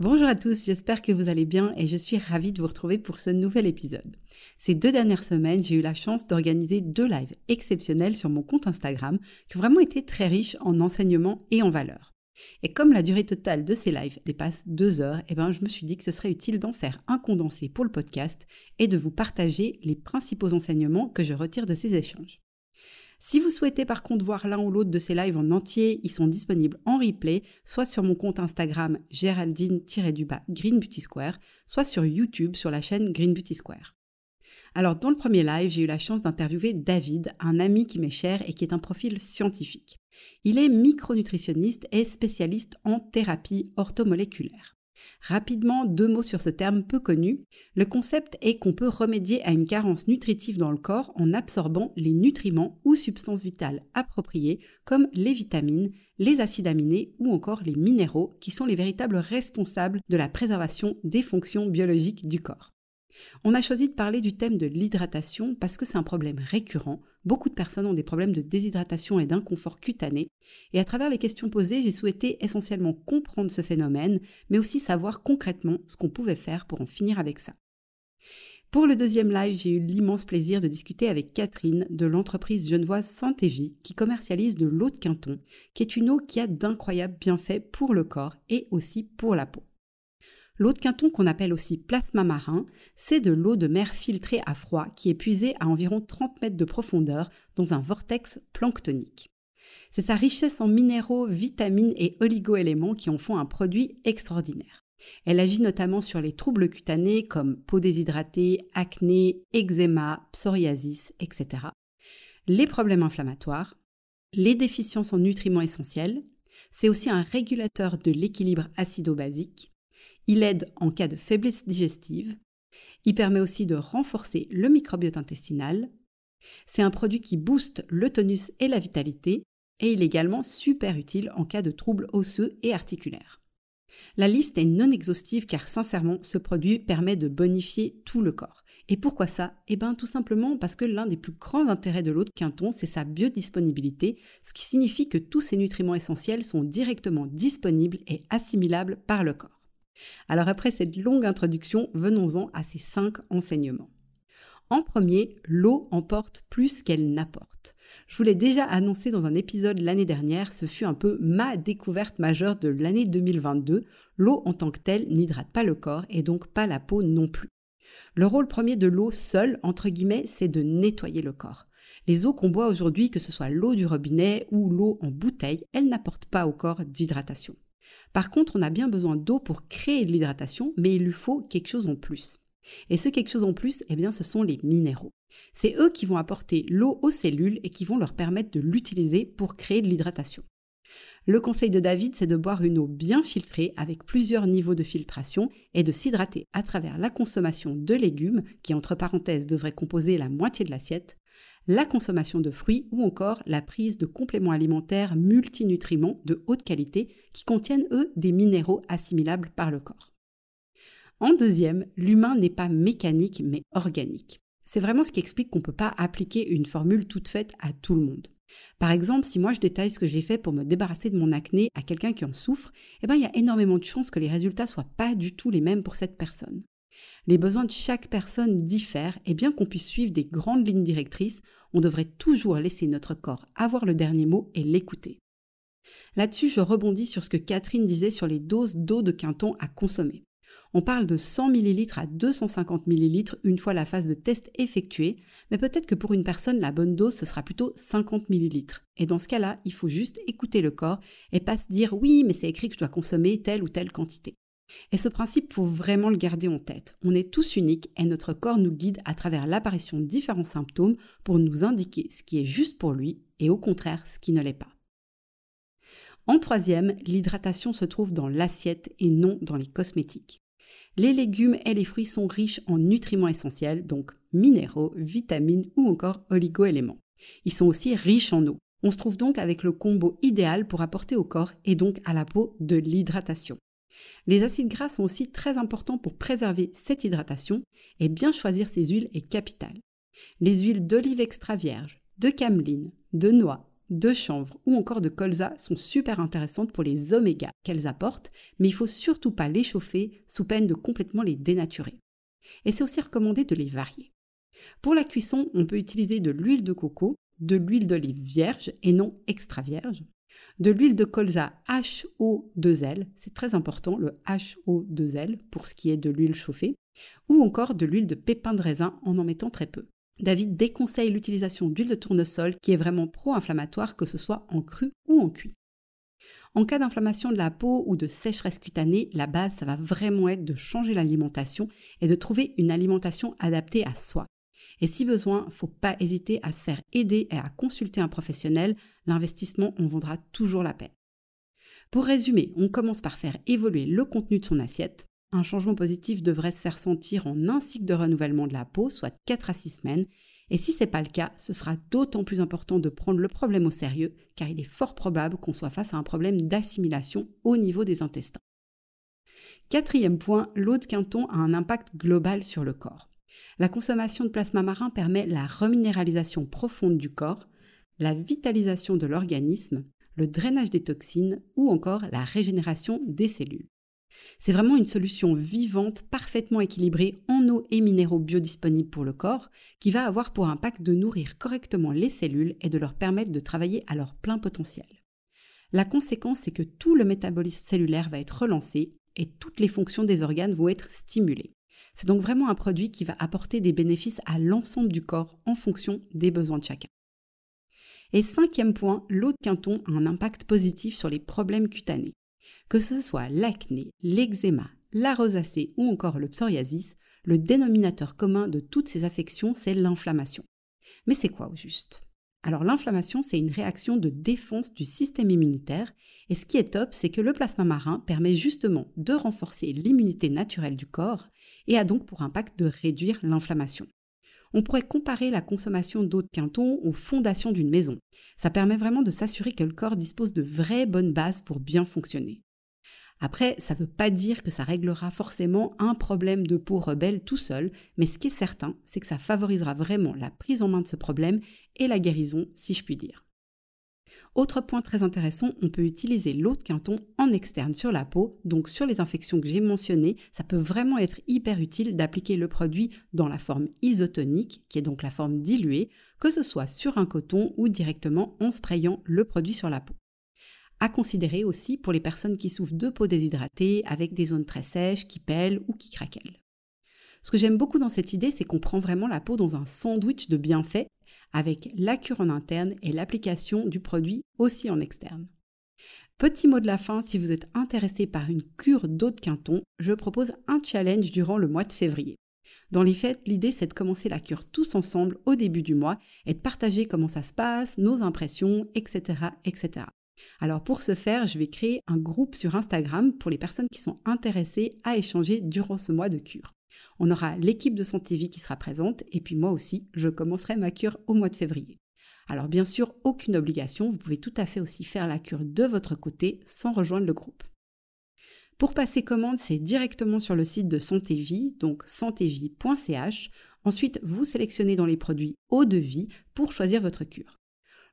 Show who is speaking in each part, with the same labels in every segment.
Speaker 1: Bonjour à tous, j'espère que vous allez bien et je suis ravie de vous retrouver pour ce nouvel épisode. Ces deux dernières semaines, j'ai eu la chance d'organiser deux lives exceptionnels sur mon compte Instagram qui ont vraiment été très riches en enseignements et en valeurs. Et comme la durée totale de ces lives dépasse deux heures, eh ben, je me suis dit que ce serait utile d'en faire un condensé pour le podcast et de vous partager les principaux enseignements que je retire de ces échanges. Si vous souhaitez par contre voir l'un ou l'autre de ces lives en entier, ils sont disponibles en replay, soit sur mon compte Instagram Géraldine-Green Beauty Square, soit sur YouTube sur la chaîne Green Beauty Square. Alors dans le premier live, j'ai eu la chance d'interviewer David, un ami qui m'est cher et qui est un profil scientifique. Il est micronutritionniste et spécialiste en thérapie orthomoléculaire. Rapidement, deux mots sur ce terme peu connu. Le concept est qu'on peut remédier à une carence nutritive dans le corps en absorbant les nutriments ou substances vitales appropriées comme les vitamines, les acides aminés ou encore les minéraux qui sont les véritables responsables de la préservation des fonctions biologiques du corps. On a choisi de parler du thème de l'hydratation parce que c'est un problème récurrent. Beaucoup de personnes ont des problèmes de déshydratation et d'inconfort cutané. Et à travers les questions posées, j'ai souhaité essentiellement comprendre ce phénomène, mais aussi savoir concrètement ce qu'on pouvait faire pour en finir avec ça. Pour le deuxième live, j'ai eu l'immense plaisir de discuter avec Catherine de l'entreprise genevoise Santé Vie qui commercialise de l'eau de Quinton, qui est une eau qui a d'incroyables bienfaits pour le corps et aussi pour la peau. L'eau de Quinton, qu'on appelle aussi plasma marin, c'est de l'eau de mer filtrée à froid qui est puisée à environ 30 mètres de profondeur dans un vortex planctonique. C'est sa richesse en minéraux, vitamines et oligoéléments qui en font un produit extraordinaire. Elle agit notamment sur les troubles cutanés comme peau déshydratée, acné, eczéma, psoriasis, etc. Les problèmes inflammatoires, les déficiences en nutriments essentiels. C'est aussi un régulateur de l'équilibre acido-basique. Il aide en cas de faiblesse digestive. Il permet aussi de renforcer le microbiote intestinal. C'est un produit qui booste le tonus et la vitalité et il est également super utile en cas de troubles osseux et articulaires. La liste est non exhaustive car sincèrement ce produit permet de bonifier tout le corps. Et pourquoi ça? Eh bien tout simplement parce que l'un des plus grands intérêts de l'eau de Quinton, c'est sa biodisponibilité, ce qui signifie que tous ces nutriments essentiels sont directement disponibles et assimilables par le corps. Alors après cette longue introduction, venons-en à ces cinq enseignements. En premier, l'eau emporte plus qu'elle n'apporte. Je vous l'ai déjà annoncé dans un épisode l'année dernière, ce fut un peu ma découverte majeure de l'année 2022. L'eau en tant que telle n'hydrate pas le corps et donc pas la peau non plus. Le rôle premier de l'eau seule, entre guillemets, c'est de nettoyer le corps. Les eaux qu'on boit aujourd'hui, que ce soit l'eau du robinet ou l'eau en bouteille, elles n'apportent pas au corps d'hydratation. Par contre, on a bien besoin d'eau pour créer de l'hydratation, mais il lui faut quelque chose en plus. Et ce quelque chose en plus, eh bien, ce sont les minéraux. C'est eux qui vont apporter l'eau aux cellules et qui vont leur permettre de l'utiliser pour créer de l'hydratation. Le conseil de David, c'est de boire une eau bien filtrée avec plusieurs niveaux de filtration et de s'hydrater à travers la consommation de légumes, qui entre parenthèses devrait composer la moitié de l'assiette, la consommation de fruits ou encore la prise de compléments alimentaires multinutriments de haute qualité qui contiennent, eux, des minéraux assimilables par le corps. En deuxième, l'humain n'est pas mécanique mais organique. C'est vraiment ce qui explique qu'on ne peut pas appliquer une formule toute faite à tout le monde. Par exemple, si moi je détaille ce que j'ai fait pour me débarrasser de mon acné à quelqu'un qui en souffre, eh ben, il y a énormément de chances que les résultats soient pas du tout les mêmes pour cette personne. Les besoins de chaque personne diffèrent et bien qu'on puisse suivre des grandes lignes directrices, on devrait toujours laisser notre corps avoir le dernier mot et l'écouter. Là-dessus, je rebondis sur ce que Catherine disait sur les doses d'eau de Quinton à consommer. On parle de 100 ml à 250 ml une fois la phase de test effectuée, mais peut-être que pour une personne, la bonne dose, ce sera plutôt 50 ml. Et dans ce cas-là, il faut juste écouter le corps et pas se dire oui, mais c'est écrit que je dois consommer telle ou telle quantité. Et ce principe, faut vraiment le garder en tête. On est tous uniques et notre corps nous guide à travers l'apparition de différents symptômes pour nous indiquer ce qui est juste pour lui et au contraire ce qui ne l'est pas. En troisième, l'hydratation se trouve dans l'assiette et non dans les cosmétiques. Les légumes et les fruits sont riches en nutriments essentiels, donc minéraux, vitamines ou encore oligo-éléments. Ils sont aussi riches en eau. On se trouve donc avec le combo idéal pour apporter au corps et donc à la peau de l'hydratation. Les acides gras sont aussi très importants pour préserver cette hydratation et bien choisir ces huiles est capital. Les huiles d'olive extra vierge, de cameline, de noix, de chanvre ou encore de colza sont super intéressantes pour les omégas qu'elles apportent, mais il faut surtout pas les chauffer sous peine de complètement les dénaturer. Et c'est aussi recommandé de les varier. Pour la cuisson, on peut utiliser de l'huile de coco, de l'huile d'olive vierge et non extra vierge, de l'huile de colza HO2L, c'est très important le HO2L pour ce qui est de l'huile chauffée, ou encore de l'huile de pépin de raisin en en mettant très peu. David déconseille l'utilisation d'huile de tournesol qui est vraiment pro-inflammatoire que ce soit en cru ou en cuit. En cas d'inflammation de la peau ou de sécheresse cutanée, la base, ça va vraiment être de changer l'alimentation et de trouver une alimentation adaptée à soi. Et si besoin, faut pas hésiter à se faire aider et à consulter un professionnel, l'investissement en vaudra toujours la peine. Pour résumer, on commence par faire évoluer le contenu de son assiette. Un changement positif devrait se faire sentir en un cycle de renouvellement de la peau, soit 4 à 6 semaines. Et si ce n'est pas le cas, ce sera d'autant plus important de prendre le problème au sérieux, car il est fort probable qu'on soit face à un problème d'assimilation au niveau des intestins. Quatrième point, l'eau de quinton a un impact global sur le corps. La consommation de plasma marin permet la reminéralisation profonde du corps, la vitalisation de l'organisme, le drainage des toxines ou encore la régénération des cellules. C'est vraiment une solution vivante, parfaitement équilibrée en eau et minéraux biodisponibles pour le corps, qui va avoir pour impact de nourrir correctement les cellules et de leur permettre de travailler à leur plein potentiel. La conséquence, c'est que tout le métabolisme cellulaire va être relancé et toutes les fonctions des organes vont être stimulées. C'est donc vraiment un produit qui va apporter des bénéfices à l'ensemble du corps en fonction des besoins de chacun. Et cinquième point, l'eau de quinton a un impact positif sur les problèmes cutanés. Que ce soit l'acné, l'eczéma, la rosacée ou encore le psoriasis, le dénominateur commun de toutes ces affections, c'est l'inflammation. Mais c'est quoi au juste? Alors l'inflammation, c'est une réaction de défense du système immunitaire, et ce qui est top, c'est que le plasma marin permet justement de renforcer l'immunité naturelle du corps et a donc pour impact de réduire l'inflammation. On pourrait comparer la consommation d'eau de quinton aux fondations d'une maison. Ça permet vraiment de s'assurer que le corps dispose de vraies bonnes bases pour bien fonctionner. Après, ça ne veut pas dire que ça réglera forcément un problème de peau rebelle tout seul, mais ce qui est certain, c'est que ça favorisera vraiment la prise en main de ce problème et la guérison, si je puis dire. Autre point très intéressant, on peut utiliser l'eau de quinton en externe sur la peau, donc sur les infections que j'ai mentionnées, ça peut vraiment être hyper utile d'appliquer le produit dans la forme isotonique, qui est donc la forme diluée, que ce soit sur un coton ou directement en sprayant le produit sur la peau. À considérer aussi pour les personnes qui souffrent de peau déshydratée avec des zones très sèches, qui pèlent ou qui craquellent. Ce que j'aime beaucoup dans cette idée, c'est qu'on prend vraiment la peau dans un sandwich de bienfaits avec la cure en interne et l'application du produit aussi en externe. Petit mot de la fin, si vous êtes intéressé par une cure d'eau de quinton, je propose un challenge durant le mois de février. Dans les fêtes, l'idée c'est de commencer la cure tous ensemble au début du mois et de partager comment ça se passe, nos impressions, etc. etc. Alors pour ce faire, je vais créer un groupe sur Instagram pour les personnes qui sont intéressées à échanger durant ce mois de cure. On aura l'équipe de Santé Vie qui sera présente et puis moi aussi, je commencerai ma cure au mois de février. Alors bien sûr, aucune obligation, vous pouvez tout à fait aussi faire la cure de votre côté sans rejoindre le groupe. Pour passer commande, c'est directement sur le site de Santé Vie, donc santévie.ch. Ensuite, vous sélectionnez dans les produits eau de vie pour choisir votre cure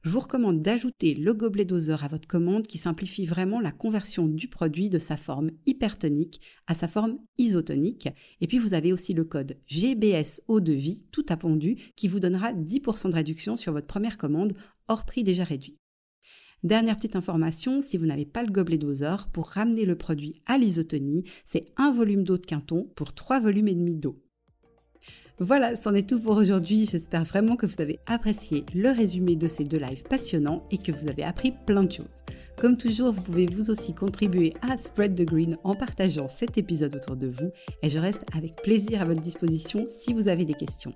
Speaker 1: je vous recommande d'ajouter le gobelet doseur à votre commande qui simplifie vraiment la conversion du produit de sa forme hypertonique à sa forme isotonique. Et puis vous avez aussi le code GBS eau de vie tout appendu qui vous donnera 10% de réduction sur votre première commande hors prix déjà réduit. Dernière petite information, si vous n'avez pas le gobelet doseur, pour ramener le produit à l'isotonie, c'est un volume d'eau de quinton pour 3 volumes et demi d'eau. Voilà, c'en est tout pour aujourd'hui. J'espère vraiment que vous avez apprécié le résumé de ces deux lives passionnants et que vous avez appris plein de choses. Comme toujours, vous pouvez vous aussi contribuer à Spread the Green en partageant cet épisode autour de vous et je reste avec plaisir à votre disposition si vous avez des questions.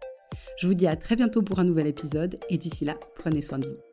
Speaker 1: Je vous dis à très bientôt pour un nouvel épisode et d'ici là, prenez soin de vous.